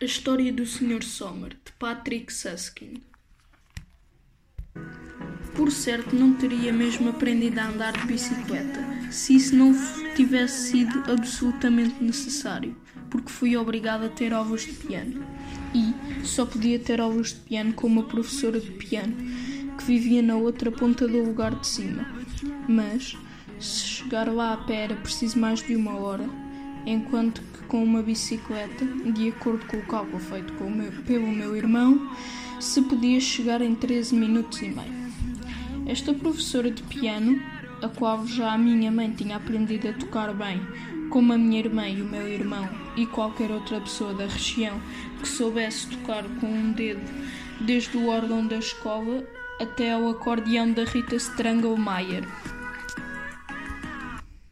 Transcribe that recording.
A História do Sr. Sommer, de Patrick Susskind. Por certo, não teria mesmo aprendido a andar de bicicleta, se isso não tivesse sido absolutamente necessário, porque fui obrigado a ter aulas de piano. E só podia ter aulas de piano com uma professora de piano, que vivia na outra ponta do lugar de cima. Mas, se chegar lá a pé era preciso mais de uma hora, enquanto que com uma bicicleta, de acordo com o cálculo feito meu, pelo meu irmão, se podia chegar em 13 minutos e meio. Esta professora de piano, a qual já a minha mãe tinha aprendido a tocar bem, como a minha irmã e o meu irmão e qualquer outra pessoa da região que soubesse tocar com um dedo, desde o órgão da escola até ao acordeão da Rita Stranglemeyer.